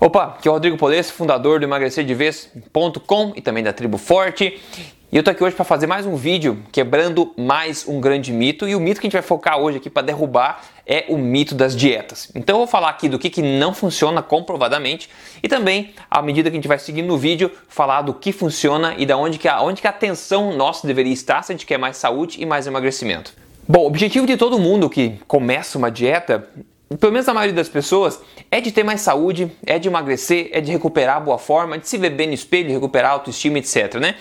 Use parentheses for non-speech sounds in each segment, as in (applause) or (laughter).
Opa, aqui é o Rodrigo Polesso, fundador do emagrecerdevez.com e também da Tribo Forte. E eu tô aqui hoje para fazer mais um vídeo quebrando mais um grande mito. E o mito que a gente vai focar hoje aqui para derrubar é o mito das dietas. Então eu vou falar aqui do que, que não funciona comprovadamente e também, à medida que a gente vai seguindo no vídeo, falar do que funciona e da onde que a, onde que a atenção nossa deveria estar se a gente quer mais saúde e mais emagrecimento. Bom, o objetivo de todo mundo que começa uma dieta pelo menos a maioria das pessoas, é de ter mais saúde, é de emagrecer, é de recuperar a boa forma, de se ver bem no espelho, recuperar a autoestima, etc, né?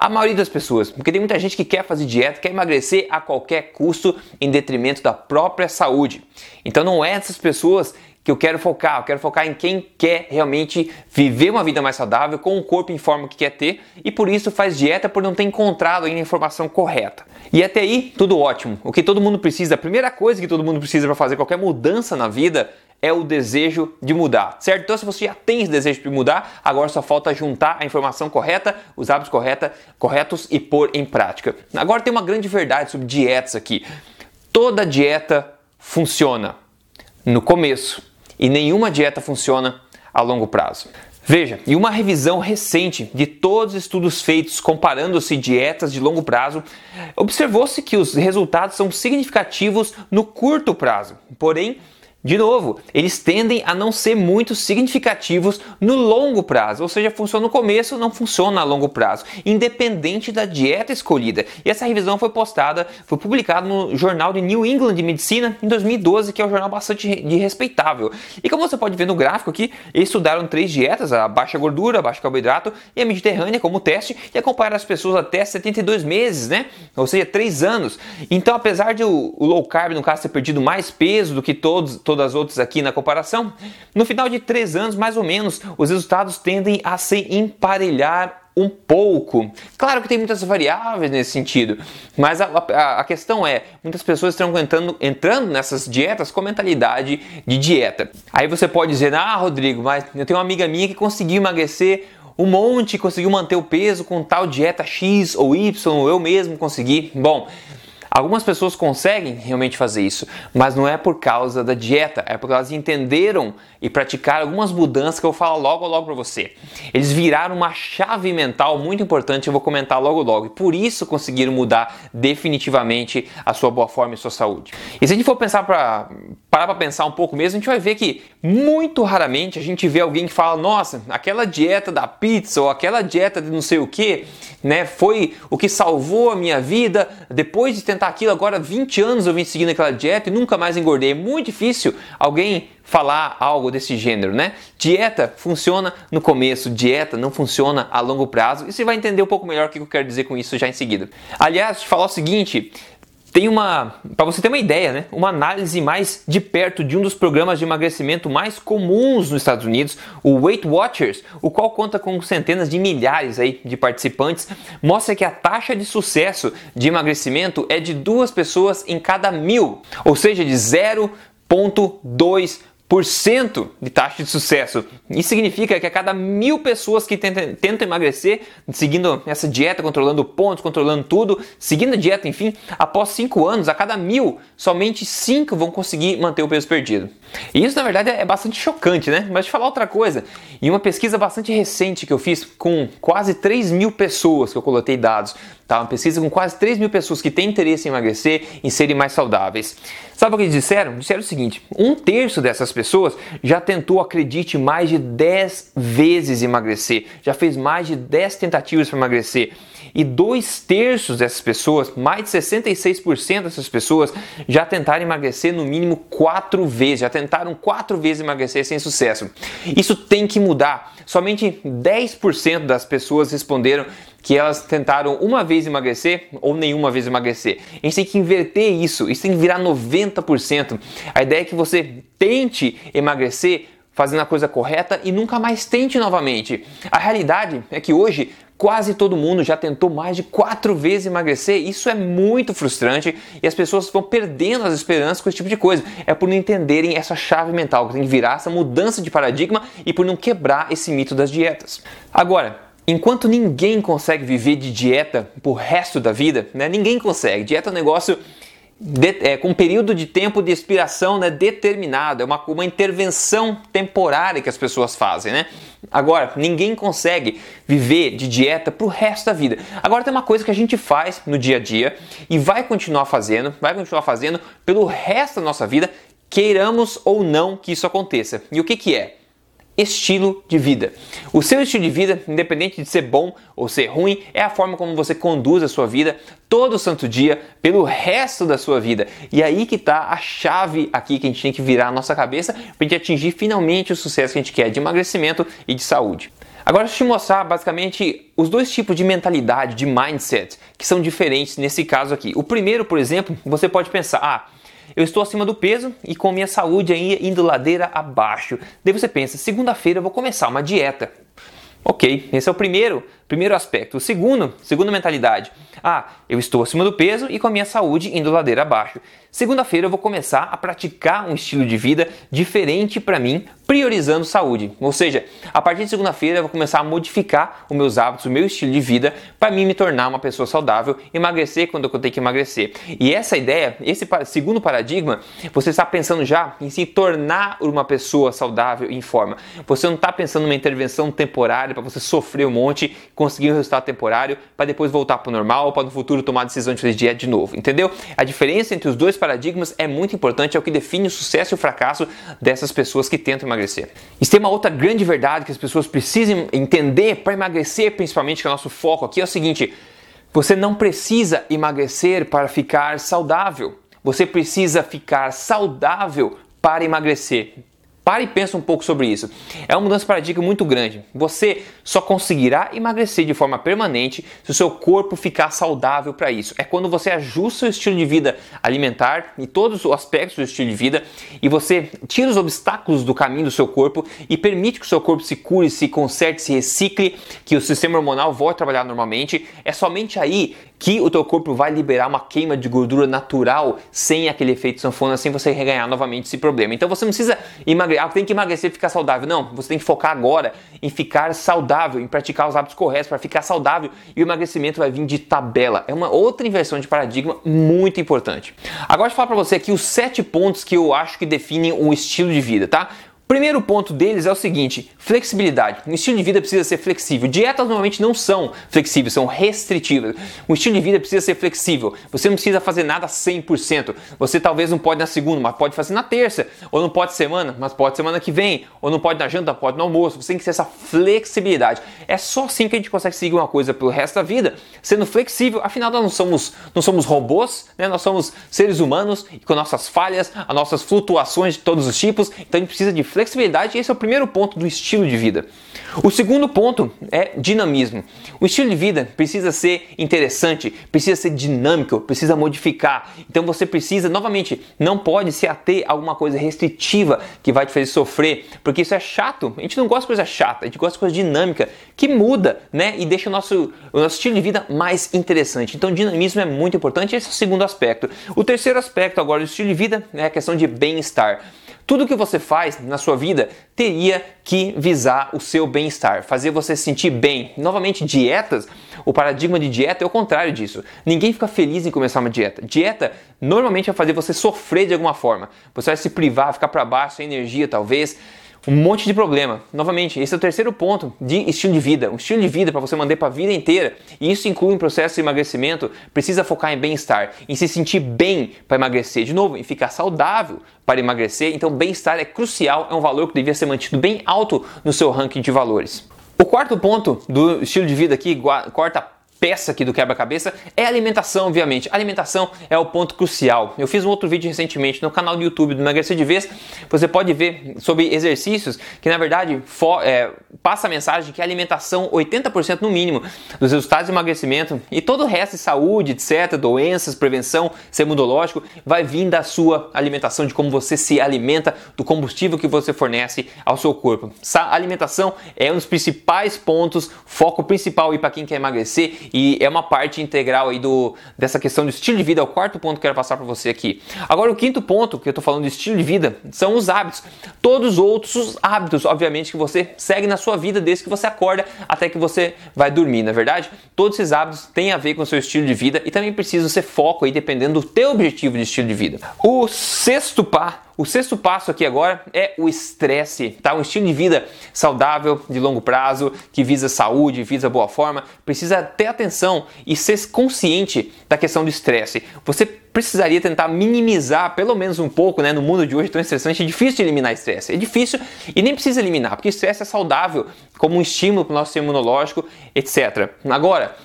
A maioria das pessoas, porque tem muita gente que quer fazer dieta, quer emagrecer a qualquer custo em detrimento da própria saúde. Então não é essas pessoas que eu quero focar, eu quero focar em quem quer realmente viver uma vida mais saudável, com o corpo em forma que quer ter e por isso faz dieta por não ter encontrado ainda a informação correta. E até aí, tudo ótimo. O que todo mundo precisa, a primeira coisa que todo mundo precisa para fazer qualquer mudança na vida é o desejo de mudar, certo? Então, se você já tem esse desejo de mudar, agora só falta juntar a informação correta, os hábitos correta, corretos e pôr em prática. Agora tem uma grande verdade sobre dietas aqui. Toda dieta funciona no começo e nenhuma dieta funciona a longo prazo. Veja, em uma revisão recente de todos os estudos feitos comparando-se dietas de longo prazo, observou-se que os resultados são significativos no curto prazo, porém de novo, eles tendem a não ser muito significativos no longo prazo, ou seja, funciona no começo, não funciona a longo prazo, independente da dieta escolhida. E essa revisão foi postada, foi publicada no jornal de New England de Medicina em 2012, que é um jornal bastante respeitável. E como você pode ver no gráfico aqui, eles estudaram três dietas, a baixa gordura, a baixa carboidrato e a mediterrânea como teste, e acompanharam as pessoas até 72 meses, né? Ou seja, 3 anos. Então, apesar de o low carb, no caso, ter perdido mais peso do que todos todas as outras aqui na comparação, no final de três anos, mais ou menos, os resultados tendem a se emparelhar um pouco. Claro que tem muitas variáveis nesse sentido, mas a, a, a, questão é: muitas pessoas estão entrando, entrando nessas dietas com mentalidade de dieta. Aí você pode dizer, ah, Rodrigo, mas eu tenho uma amiga minha que conseguiu emagrecer um monte, conseguiu manter o peso com tal dieta X ou Y, eu mesmo consegui. Bom, Algumas pessoas conseguem realmente fazer isso, mas não é por causa da dieta, é porque elas entenderam e praticaram algumas mudanças que eu vou falar logo logo para você. Eles viraram uma chave mental muito importante, eu vou comentar logo logo, e por isso conseguiram mudar definitivamente a sua boa forma e sua saúde. E se a gente for pensar para parar para pensar um pouco mesmo, a gente vai ver que muito raramente a gente vê alguém que fala: "Nossa, aquela dieta da pizza ou aquela dieta de não sei o que, né, foi o que salvou a minha vida. Depois de tentar aquilo, agora 20 anos eu vim seguindo aquela dieta e nunca mais engordei". É muito difícil alguém falar algo desse gênero, né? Dieta funciona no começo, dieta não funciona a longo prazo. E você vai entender um pouco melhor o que eu quero dizer com isso já em seguida. Aliás, te falar o seguinte, tem uma, para você ter uma ideia, né, uma análise mais de perto de um dos programas de emagrecimento mais comuns nos Estados Unidos, o Weight Watchers, o qual conta com centenas de milhares aí de participantes, mostra que a taxa de sucesso de emagrecimento é de duas pessoas em cada mil, ou seja, de 0,2 de taxa de sucesso. Isso significa que a cada mil pessoas que tentam, tentam, emagrecer, seguindo essa dieta, controlando pontos, controlando tudo, seguindo a dieta, enfim, após cinco anos, a cada mil, somente cinco vão conseguir manter o peso perdido. E isso, na verdade, é bastante chocante, né? Mas te falar outra coisa. Em uma pesquisa bastante recente que eu fiz com quase 3 mil pessoas que eu coletei dados, tá? Uma pesquisa com quase 3 mil pessoas que têm interesse em emagrecer, em serem mais saudáveis. Sabe o que eles disseram? Disseram o seguinte: um terço dessas pessoas já tentou, acredite, mais de 10 vezes emagrecer, já fez mais de 10 tentativas para emagrecer. E dois terços dessas pessoas, mais de 66% dessas pessoas, já tentaram emagrecer no mínimo quatro vezes, já tentaram quatro vezes emagrecer sem sucesso. Isso tem que mudar. Somente 10% das pessoas responderam que elas tentaram uma vez emagrecer ou nenhuma vez emagrecer. A gente tem que inverter isso, isso tem que virar 90%. A ideia é que você tente emagrecer fazendo a coisa correta e nunca mais tente novamente. A realidade é que hoje quase todo mundo já tentou mais de quatro vezes emagrecer. Isso é muito frustrante e as pessoas vão perdendo as esperanças com esse tipo de coisa. É por não entenderem essa chave mental que tem que virar essa mudança de paradigma e por não quebrar esse mito das dietas. Agora, Enquanto ninguém consegue viver de dieta pro resto da vida, né? Ninguém consegue. Dieta é um negócio de, é, com um período de tempo de expiração né, determinado, é uma, uma intervenção temporária que as pessoas fazem, né? Agora, ninguém consegue viver de dieta pro resto da vida. Agora tem uma coisa que a gente faz no dia a dia e vai continuar fazendo, vai continuar fazendo pelo resto da nossa vida, queiramos ou não que isso aconteça. E o que que é? Estilo de vida. O seu estilo de vida, independente de ser bom ou ser ruim, é a forma como você conduz a sua vida todo santo dia pelo resto da sua vida. E aí que está a chave aqui que a gente tem que virar a nossa cabeça para gente atingir finalmente o sucesso que a gente quer de emagrecimento e de saúde. Agora deixa eu te mostrar basicamente os dois tipos de mentalidade, de mindset, que são diferentes nesse caso aqui. O primeiro, por exemplo, você pode pensar, ah, eu estou acima do peso e com minha saúde aí indo ladeira abaixo. Daí você pensa, segunda-feira eu vou começar uma dieta. Ok, esse é o primeiro, primeiro aspecto. O segundo, segunda mentalidade. Ah, eu estou acima do peso e com a minha saúde indo ladeira abaixo. Segunda-feira eu vou começar a praticar um estilo de vida diferente para mim, priorizando saúde. Ou seja, a partir de segunda-feira eu vou começar a modificar os meus hábitos, o meu estilo de vida para mim me tornar uma pessoa saudável, emagrecer quando eu tenho que emagrecer. E essa ideia, esse segundo paradigma, você está pensando já em se tornar uma pessoa saudável em forma. Você não está pensando numa intervenção temporária para você sofrer um monte, conseguir um resultado temporário para depois voltar para o normal, para no futuro tomar decisão de fazer dieta de novo, entendeu? A diferença entre os dois paradigmas é muito importante, é o que define o sucesso e o fracasso dessas pessoas que tentam emagrecer. E tem uma outra grande verdade que as pessoas precisam entender para emagrecer, principalmente que é o nosso foco aqui, é o seguinte: você não precisa emagrecer para ficar saudável. Você precisa ficar saudável para emagrecer. Pare e pensa um pouco sobre isso. É uma mudança de paradigma muito grande. Você só conseguirá emagrecer de forma permanente se o seu corpo ficar saudável para isso. É quando você ajusta o estilo de vida alimentar e todos os aspectos do estilo de vida e você tira os obstáculos do caminho do seu corpo e permite que o seu corpo se cure, se conserte, se recicle, que o sistema hormonal volte a trabalhar normalmente. É somente aí que o teu corpo vai liberar uma queima de gordura natural sem aquele efeito sanfona, sem você reganhar novamente esse problema. Então você não precisa emagrecer, ah, tem que emagrecer e ficar saudável. Não, você tem que focar agora em ficar saudável, em praticar os hábitos corretos para ficar saudável e o emagrecimento vai vir de tabela. É uma outra inversão de paradigma muito importante. Agora eu falar para você aqui os sete pontos que eu acho que definem um estilo de vida, tá? Primeiro ponto deles é o seguinte: flexibilidade. Um estilo de vida precisa ser flexível. Dietas normalmente não são flexíveis, são restritivas. Um estilo de vida precisa ser flexível. Você não precisa fazer nada 100%. Você talvez não pode na segunda, mas pode fazer na terça. Ou não pode semana, mas pode semana que vem. Ou não pode na janta, pode no almoço. Você tem que ter essa flexibilidade. É só assim que a gente consegue seguir uma coisa pelo resto da vida, sendo flexível. Afinal, nós não somos, não somos robôs, né? nós somos seres humanos com nossas falhas, as nossas flutuações de todos os tipos. Então a gente precisa de flexibilidade flexibilidade, esse é o primeiro ponto do estilo de vida. O segundo ponto é dinamismo. O estilo de vida precisa ser interessante, precisa ser dinâmico, precisa modificar. Então você precisa, novamente, não pode se ater a alguma coisa restritiva que vai te fazer sofrer, porque isso é chato. A gente não gosta de coisa chata, a gente gosta de coisa dinâmica, que muda, né? E deixa o nosso, o nosso estilo de vida mais interessante. Então, dinamismo é muito importante, esse é o segundo aspecto. O terceiro aspecto agora do estilo de vida é a questão de bem-estar. Tudo que você faz na sua vida teria que visar o seu bem-estar, fazer você se sentir bem. Novamente, dietas, o paradigma de dieta é o contrário disso. Ninguém fica feliz em começar uma dieta. Dieta normalmente vai fazer você sofrer de alguma forma. Você vai se privar, ficar para baixo, sem energia talvez um monte de problema. Novamente, esse é o terceiro ponto de estilo de vida. Um estilo de vida para você manter para a vida inteira. E isso inclui um processo de emagrecimento. Precisa focar em bem-estar, em se sentir bem para emagrecer. De novo, em ficar saudável para emagrecer. Então, bem-estar é crucial, é um valor que devia ser mantido bem alto no seu ranking de valores. O quarto ponto do estilo de vida aqui, quarta peça aqui do quebra-cabeça é alimentação, obviamente. Alimentação é o ponto crucial. Eu fiz um outro vídeo recentemente no canal do YouTube do Emagrecer de Vez. Você pode ver sobre exercícios que, na verdade, é, passa a mensagem que a alimentação, 80% no mínimo, dos resultados de emagrecimento e todo o resto de saúde, etc., doenças, prevenção, ser imunológico, vai vir da sua alimentação, de como você se alimenta, do combustível que você fornece ao seu corpo. A alimentação é um dos principais pontos, foco principal para quem quer emagrecer e é uma parte integral aí do, dessa questão do estilo de vida, é o quarto ponto que eu quero passar para você aqui. Agora, o quinto ponto que eu estou falando de estilo de vida são os hábitos. Todos os outros hábitos, obviamente, que você segue na sua vida desde que você acorda até que você vai dormir, na é verdade? Todos esses hábitos têm a ver com o seu estilo de vida e também precisam ser foco aí dependendo do teu objetivo de estilo de vida. O sexto par o sexto passo aqui agora é o estresse, tá? Um estilo de vida saudável, de longo prazo, que visa saúde, visa boa forma, precisa ter atenção e ser consciente da questão do estresse. Você precisaria tentar minimizar, pelo menos um pouco, né? No mundo de hoje tão estressante, é difícil eliminar estresse. É difícil e nem precisa eliminar, porque estresse é saudável como um estímulo para o nosso sistema imunológico, etc. Agora,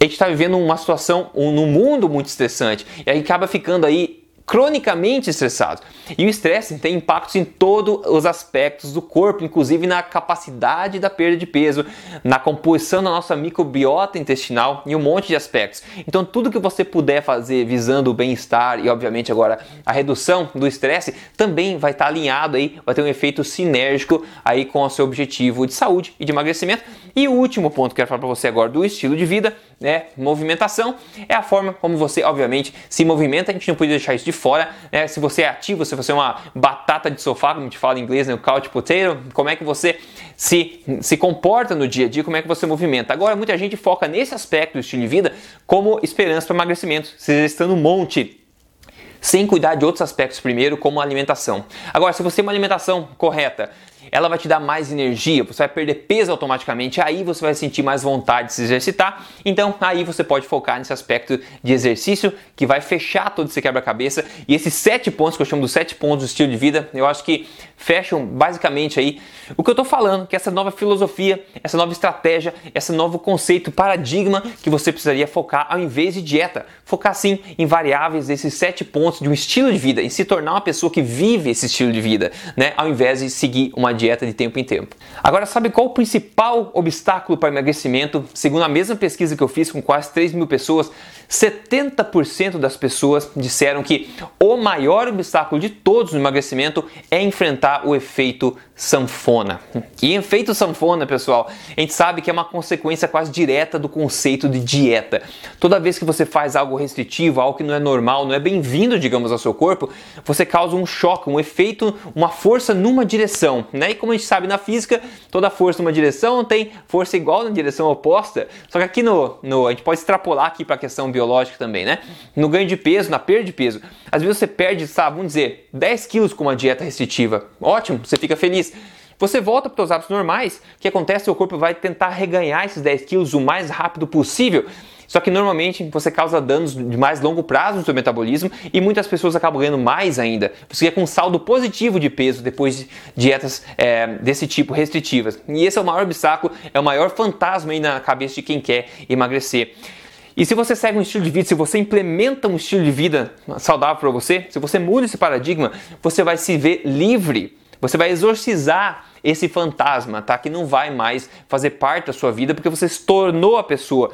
a gente está vivendo uma situação, um, num mundo muito estressante, e aí acaba ficando aí cronicamente estressados. E o estresse tem impactos em todos os aspectos do corpo, inclusive na capacidade da perda de peso, na composição da nossa microbiota intestinal e um monte de aspectos. Então, tudo que você puder fazer visando o bem-estar e, obviamente, agora a redução do estresse também vai estar alinhado aí, vai ter um efeito sinérgico aí com o seu objetivo de saúde e de emagrecimento. E o último ponto que eu quero falar para você agora do estilo de vida, né, movimentação, é a forma como você, obviamente, se movimenta. A gente não podia deixar isso de fora, né? Se você é ativo, se você é uma batata de sofá, como gente fala em inglês, né? o couch potato, como é que você se, se comporta no dia a dia, como é que você movimenta. Agora, muita gente foca nesse aspecto do estilo de vida como esperança para emagrecimento, se exercitando um monte sem cuidar de outros aspectos primeiro, como a alimentação. Agora, se você tem uma alimentação correta, ela vai te dar mais energia, você vai perder peso automaticamente, aí você vai sentir mais vontade de se exercitar. Então, aí você pode focar nesse aspecto de exercício que vai fechar todo esse quebra-cabeça. E esses sete pontos que eu chamo dos sete pontos do estilo de vida, eu acho que fecham basicamente aí o que eu estou falando, que essa nova filosofia, essa nova estratégia, esse novo conceito, paradigma que você precisaria focar ao invés de dieta. Focar sim em variáveis desses sete pontos de um estilo de vida, em se tornar uma pessoa que vive esse estilo de vida, né? Ao invés de seguir uma dieta de tempo em tempo. Agora, sabe qual o principal obstáculo para emagrecimento? Segundo a mesma pesquisa que eu fiz com quase 3 mil pessoas, 70% das pessoas disseram que o maior obstáculo de todos no emagrecimento é enfrentar o efeito sanfona. E efeito sanfona, pessoal, a gente sabe que é uma consequência quase direta do conceito de dieta. Toda vez que você faz algo restritivo, algo que não é normal, não é bem-vindo, digamos, ao seu corpo, você causa um choque, um efeito, uma força numa direção, né? E como a gente sabe na física, toda força numa direção tem força igual na direção oposta. Só que aqui no, no a gente pode extrapolar aqui para a questão biológica também, né? No ganho de peso, na perda de peso. Às vezes você perde, sabe, vamos dizer, 10 quilos com uma dieta restritiva. Ótimo, você fica feliz. Você volta para os hábitos normais, o que acontece? Seu corpo vai tentar reganhar esses 10 quilos o mais rápido possível. Só que normalmente você causa danos de mais longo prazo no seu metabolismo e muitas pessoas acabam ganhando mais ainda. Você fica com um saldo positivo de peso depois de dietas é, desse tipo restritivas. E esse é o maior obstáculo, é o maior fantasma aí na cabeça de quem quer emagrecer. E se você segue um estilo de vida, se você implementa um estilo de vida saudável para você, se você muda esse paradigma, você vai se ver livre. Você vai exorcizar esse fantasma, tá? Que não vai mais fazer parte da sua vida porque você se tornou a pessoa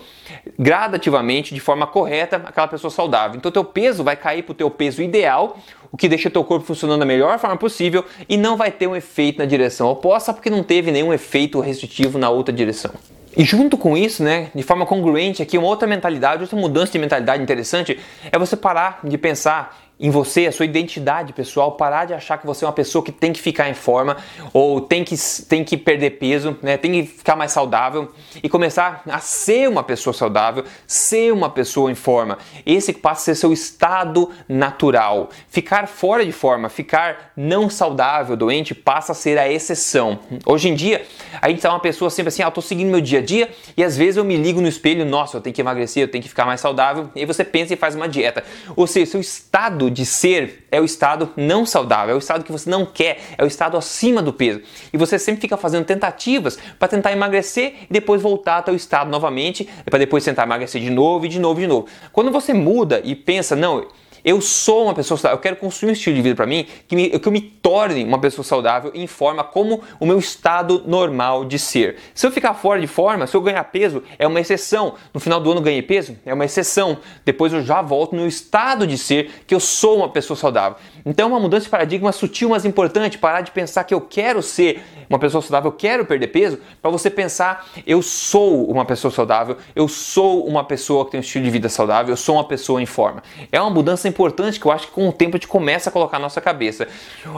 gradativamente, de forma correta, aquela pessoa saudável. Então teu peso vai cair para o teu peso ideal, o que deixa teu corpo funcionando da melhor forma possível e não vai ter um efeito na direção oposta porque não teve nenhum efeito restritivo na outra direção. E junto com isso, né, de forma congruente aqui, uma outra mentalidade, outra mudança de mentalidade interessante é você parar de pensar em você, a sua identidade pessoal, parar de achar que você é uma pessoa que tem que ficar em forma ou tem que, tem que perder peso, né? tem que ficar mais saudável e começar a ser uma pessoa saudável, ser uma pessoa em forma. Esse passa a ser seu estado natural. Ficar fora de forma, ficar não saudável, doente, passa a ser a exceção. Hoje em dia, a gente é uma pessoa sempre assim, ah, eu tô seguindo meu dia a dia e às vezes eu me ligo no espelho, nossa, eu tenho que emagrecer, eu tenho que ficar mais saudável, e você pensa e faz uma dieta. Ou seja, seu estado de ser é o estado não saudável, é o estado que você não quer, é o estado acima do peso. E você sempre fica fazendo tentativas para tentar emagrecer e depois voltar ao estado novamente, para depois tentar emagrecer de novo e de novo e de novo. Quando você muda e pensa, não, eu sou uma pessoa saudável, eu quero construir um estilo de vida para mim que, me, que eu me torne uma pessoa saudável em forma como o meu estado normal de ser. Se eu ficar fora de forma, se eu ganhar peso, é uma exceção. No final do ano ganhei peso, é uma exceção. Depois eu já volto no estado de ser que eu sou uma pessoa saudável. Então, uma mudança de paradigma sutil, mas importante, parar de pensar que eu quero ser uma pessoa saudável, eu quero perder peso, para você pensar, eu sou uma pessoa saudável, eu sou uma pessoa que tem um estilo de vida saudável, eu sou uma pessoa em forma. É uma mudança importante que eu acho que com o tempo a gente começa a colocar na nossa cabeça.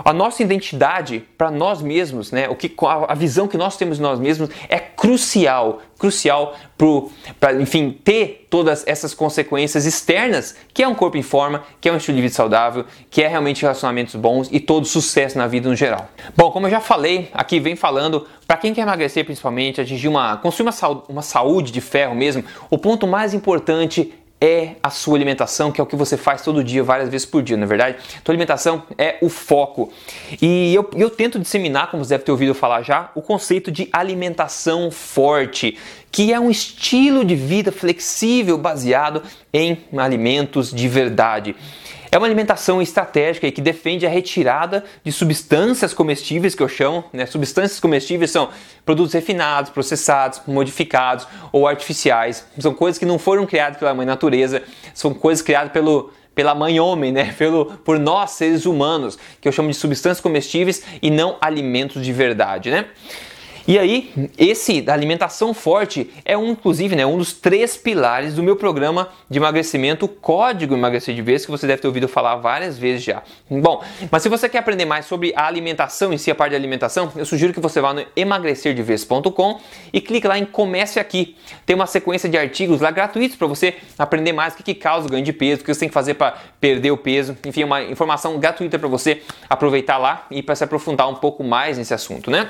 A nossa identidade para nós mesmos, né, o que, a visão que nós temos de nós mesmos é crucial crucial para, enfim, ter todas essas consequências externas, que é um corpo em forma, que é um estilo de vida saudável, que é realmente relacionamentos bons e todo sucesso na vida no geral. Bom, como eu já falei, aqui vem falando, para quem quer emagrecer principalmente, atingir uma, construir uma, uma saúde de ferro mesmo, o ponto mais importante é a sua alimentação, que é o que você faz todo dia, várias vezes por dia, na é verdade? Tua alimentação é o foco. E eu, eu tento disseminar, como você deve ter ouvido falar já, o conceito de alimentação forte, que é um estilo de vida flexível baseado em alimentos de verdade. É uma alimentação estratégica que defende a retirada de substâncias comestíveis, que eu chamo. Né? Substâncias comestíveis são produtos refinados, processados, modificados ou artificiais. São coisas que não foram criadas pela mãe natureza, são coisas criadas pelo pela mãe homem, né? (laughs) Pelo, por nós seres humanos, que eu chamo de substâncias comestíveis e não alimentos de verdade, né? E aí, esse da alimentação forte é um, inclusive, né, um dos três pilares do meu programa de emagrecimento, Código Emagrecer de Vez, que você deve ter ouvido falar várias vezes já. Bom, mas se você quer aprender mais sobre a alimentação em si, a parte da alimentação, eu sugiro que você vá no emagrecerdevez.com e clique lá em Comece Aqui. Tem uma sequência de artigos lá gratuitos para você aprender mais o que, que causa o ganho de peso, o que você tem que fazer para perder o peso. Enfim, uma informação gratuita para você aproveitar lá e para se aprofundar um pouco mais nesse assunto, né?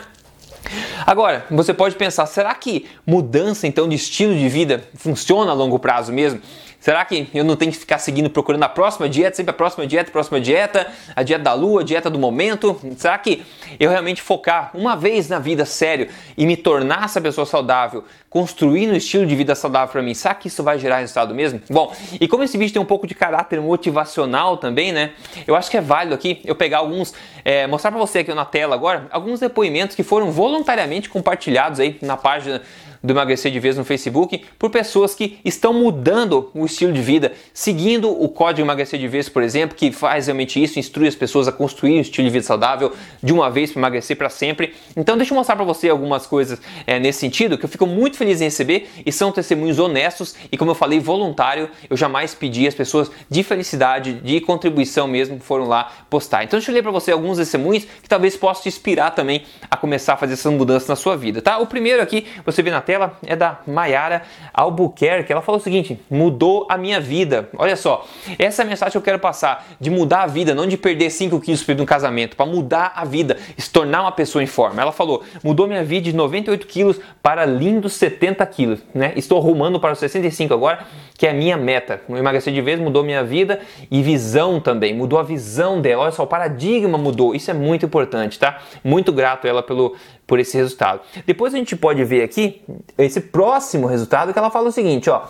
Agora, você pode pensar, será que mudança então de estilo de vida funciona a longo prazo mesmo? Será que eu não tenho que ficar seguindo, procurando a próxima dieta, sempre a próxima dieta, a próxima dieta, a dieta da lua, a dieta do momento? Será que eu realmente focar uma vez na vida sério e me tornar essa pessoa saudável, construir um estilo de vida saudável para mim, será que isso vai gerar resultado mesmo? Bom, e como esse vídeo tem um pouco de caráter motivacional também, né? Eu acho que é válido aqui eu pegar alguns, é, mostrar para você aqui na tela agora, alguns depoimentos que foram voluntariamente compartilhados aí na página do Emagrecer de Vez no Facebook por pessoas que estão mudando o estilo de vida, seguindo o código Emagrecer de Vez, por exemplo, que faz realmente isso, instrui as pessoas a construir um estilo de vida saudável de uma vez para emagrecer para sempre. Então, deixa eu mostrar para você algumas coisas é, nesse sentido que eu fico muito feliz em receber e são testemunhos honestos e, como eu falei, voluntário. Eu jamais pedi, as pessoas de felicidade, de contribuição mesmo, foram lá postar. Então, deixa eu ler para você alguns testemunhos que talvez possam te inspirar também a começar a fazer essas mudanças na sua vida, tá? O primeiro aqui, você vê na tela é da Mayara Albuquerque. Ela falou o seguinte: mudou a minha vida. Olha só, essa é a mensagem que eu quero passar: de mudar a vida, não de perder 5 quilos para um casamento, para mudar a vida, se tornar uma pessoa em forma. Ela falou: mudou minha vida de 98 quilos para lindos 70 quilos. Né? Estou rumando para os 65 agora, que é a minha meta. Emagrecer de vez mudou minha vida e visão também, mudou a visão dela. Olha só, o paradigma mudou. Isso é muito importante, tá? Muito grato ela pelo, por esse resultado. Depois a gente pode ver aqui esse próximo resultado que ela fala o seguinte, ó.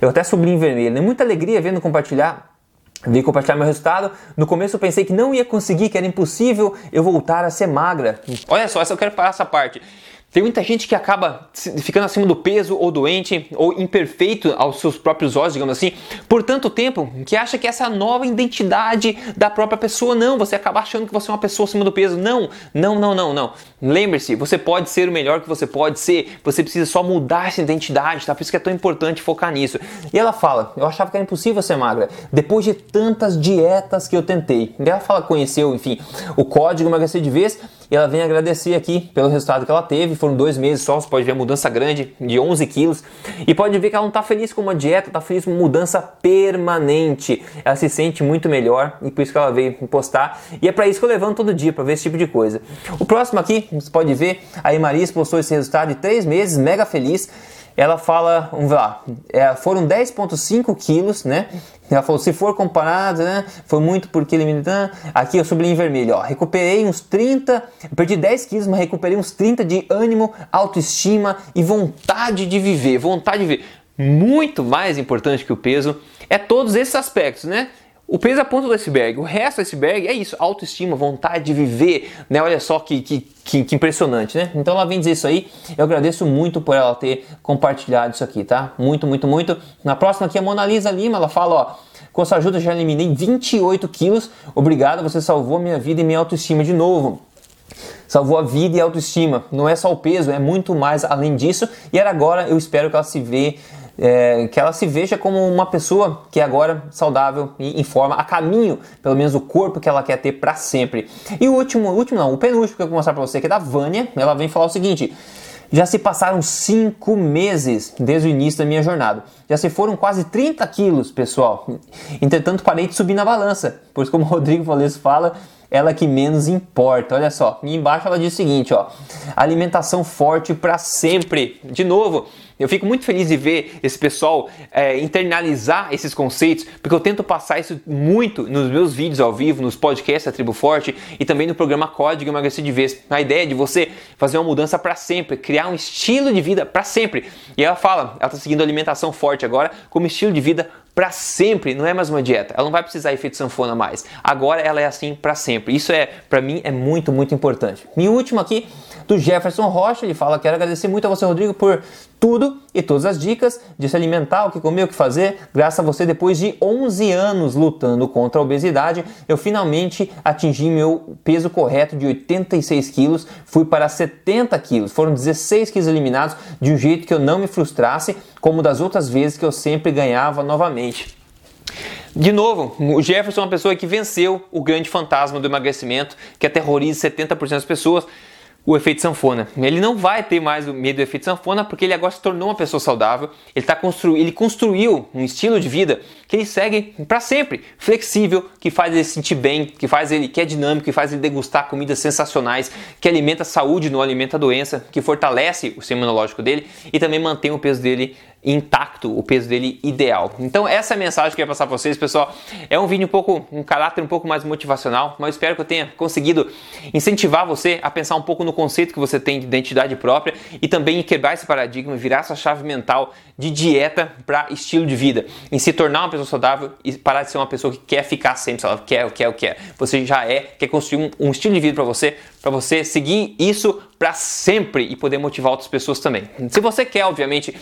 Eu até sublinho em vermelho, né? Muita alegria vendo compartilhar Vim compartilhar meu resultado. No começo eu pensei que não ia conseguir, que era impossível eu voltar a ser magra. Olha só, essa eu quero parar essa parte. Tem muita gente que acaba ficando acima do peso ou doente ou imperfeito aos seus próprios olhos, digamos assim, por tanto tempo que acha que essa nova identidade da própria pessoa. Não, você acaba achando que você é uma pessoa acima do peso. Não, não, não, não, não. Lembre-se, você pode ser o melhor que você pode ser, você precisa só mudar essa identidade, tá? Por isso que é tão importante focar nisso. E ela fala: Eu achava que era impossível ser magra, depois de tantas dietas que eu tentei. E ela fala: conheceu, enfim, o código emagrecer de vez e ela vem agradecer aqui pelo resultado que ela teve. Foram dois meses só, você pode ver a mudança grande de 11 quilos. E pode ver que ela não está feliz com uma dieta, está feliz com mudança permanente. Ela se sente muito melhor e por isso que ela veio postar. E é para isso que eu levanto todo dia, para ver esse tipo de coisa. O próximo aqui, você pode ver, a Maris postou esse resultado de três meses, mega feliz ela fala, vamos lá, é, foram 10,5 quilos, né? Ela falou, se for comparado, né? Foi muito porque ele me. Aqui eu sublinho em vermelho, ó. Recuperei uns 30, perdi 10 quilos, mas recuperei uns 30 de ânimo, autoestima e vontade de viver. Vontade de viver. Muito mais importante que o peso é todos esses aspectos, né? O peso é a ponta do iceberg. O resto do iceberg é isso, autoestima, vontade de viver, né? Olha só que, que, que, que, impressionante, né? Então ela vem dizer isso aí. Eu agradeço muito por ela ter compartilhado isso aqui, tá? Muito, muito, muito. Na próxima aqui a Mona Lisa Lima, ela fala, ó, com sua ajuda já eliminei 28 quilos. Obrigado, você salvou minha vida e minha autoestima de novo salvou a vida e a autoestima. Não é só o peso, é muito mais além disso. E agora eu espero que ela se vê é, que ela se veja como uma pessoa que é agora saudável e em forma, a caminho, pelo menos, o corpo que ela quer ter para sempre. E o último, o último não, o penúltimo que eu vou mostrar para você, que é da Vânia, ela vem falar o seguinte. Já se passaram cinco meses desde o início da minha jornada. Já se foram quase 30 quilos, pessoal. Entretanto, parei de subir na balança, pois como o Rodrigo Valeso fala, ela que menos importa. Olha só, e embaixo ela diz o seguinte, ó: alimentação forte para sempre. De novo, eu fico muito feliz de ver esse pessoal é, internalizar esses conceitos, porque eu tento passar isso muito nos meus vídeos ao vivo, nos podcasts da Tribo Forte e também no programa Código Emagrecer de Vez. A ideia de você fazer uma mudança para sempre, criar um estilo de vida para sempre. E ela fala, ela está seguindo alimentação forte agora como estilo de vida para sempre, não é mais uma dieta. Ela não vai precisar efeito sanfona mais. Agora ela é assim para sempre. Isso é, para mim, é muito, muito importante. E o último aqui do Jefferson Rocha, ele fala: "Quero agradecer muito a você, Rodrigo, por tudo e todas as dicas de se alimentar, o que comer, o que fazer. Graças a você, depois de 11 anos lutando contra a obesidade, eu finalmente atingi meu peso correto de 86 quilos, fui para 70 quilos. Foram 16 quilos eliminados de um jeito que eu não me frustrasse, como das outras vezes que eu sempre ganhava novamente. De novo, o Jefferson é uma pessoa que venceu o grande fantasma do emagrecimento, que aterroriza 70% das pessoas o efeito sanfona. Ele não vai ter mais o medo do efeito sanfona porque ele agora se tornou uma pessoa saudável. Ele, tá constru... ele construiu um estilo de vida que ele segue para sempre, flexível, que faz ele se sentir bem, que faz ele que é dinâmico, que faz ele degustar comidas sensacionais, que alimenta a saúde, não alimenta a doença, que fortalece o sistema imunológico dele e também mantém o peso dele intacto, o peso dele ideal. Então essa é a mensagem que eu ia passar para vocês, pessoal. É um vídeo um pouco, um caráter um pouco mais motivacional, mas espero que eu tenha conseguido incentivar você a pensar um pouco no conceito que você tem de identidade própria e também quebrar esse paradigma, virar essa chave mental de dieta para estilo de vida, em se tornar uma pessoa saudável e parar de ser uma pessoa que quer ficar sempre saudável, quer, quer, quer. Você já é, quer construir um, um estilo de vida para você, para você seguir isso para sempre e poder motivar outras pessoas também. Se você quer, obviamente,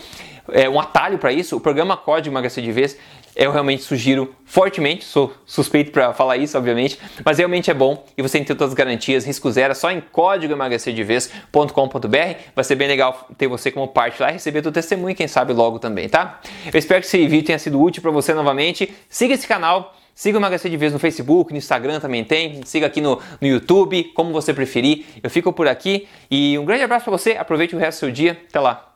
é, um atalho para isso, o programa Código Emagrecer de Vez eu realmente sugiro fortemente, sou suspeito para falar isso, obviamente, mas realmente é bom e você tem todas as garantias, risco zero, é só em código emagrecerdevez.com.br. Vai ser bem legal ter você como parte lá e receber teu testemunho, quem sabe logo também, tá? Eu espero que esse vídeo tenha sido útil para você novamente. Siga esse canal. Siga o Emagrecer de Vez no Facebook, no Instagram também tem. Siga aqui no, no YouTube, como você preferir. Eu fico por aqui e um grande abraço para você. Aproveite o resto do seu dia. Até lá.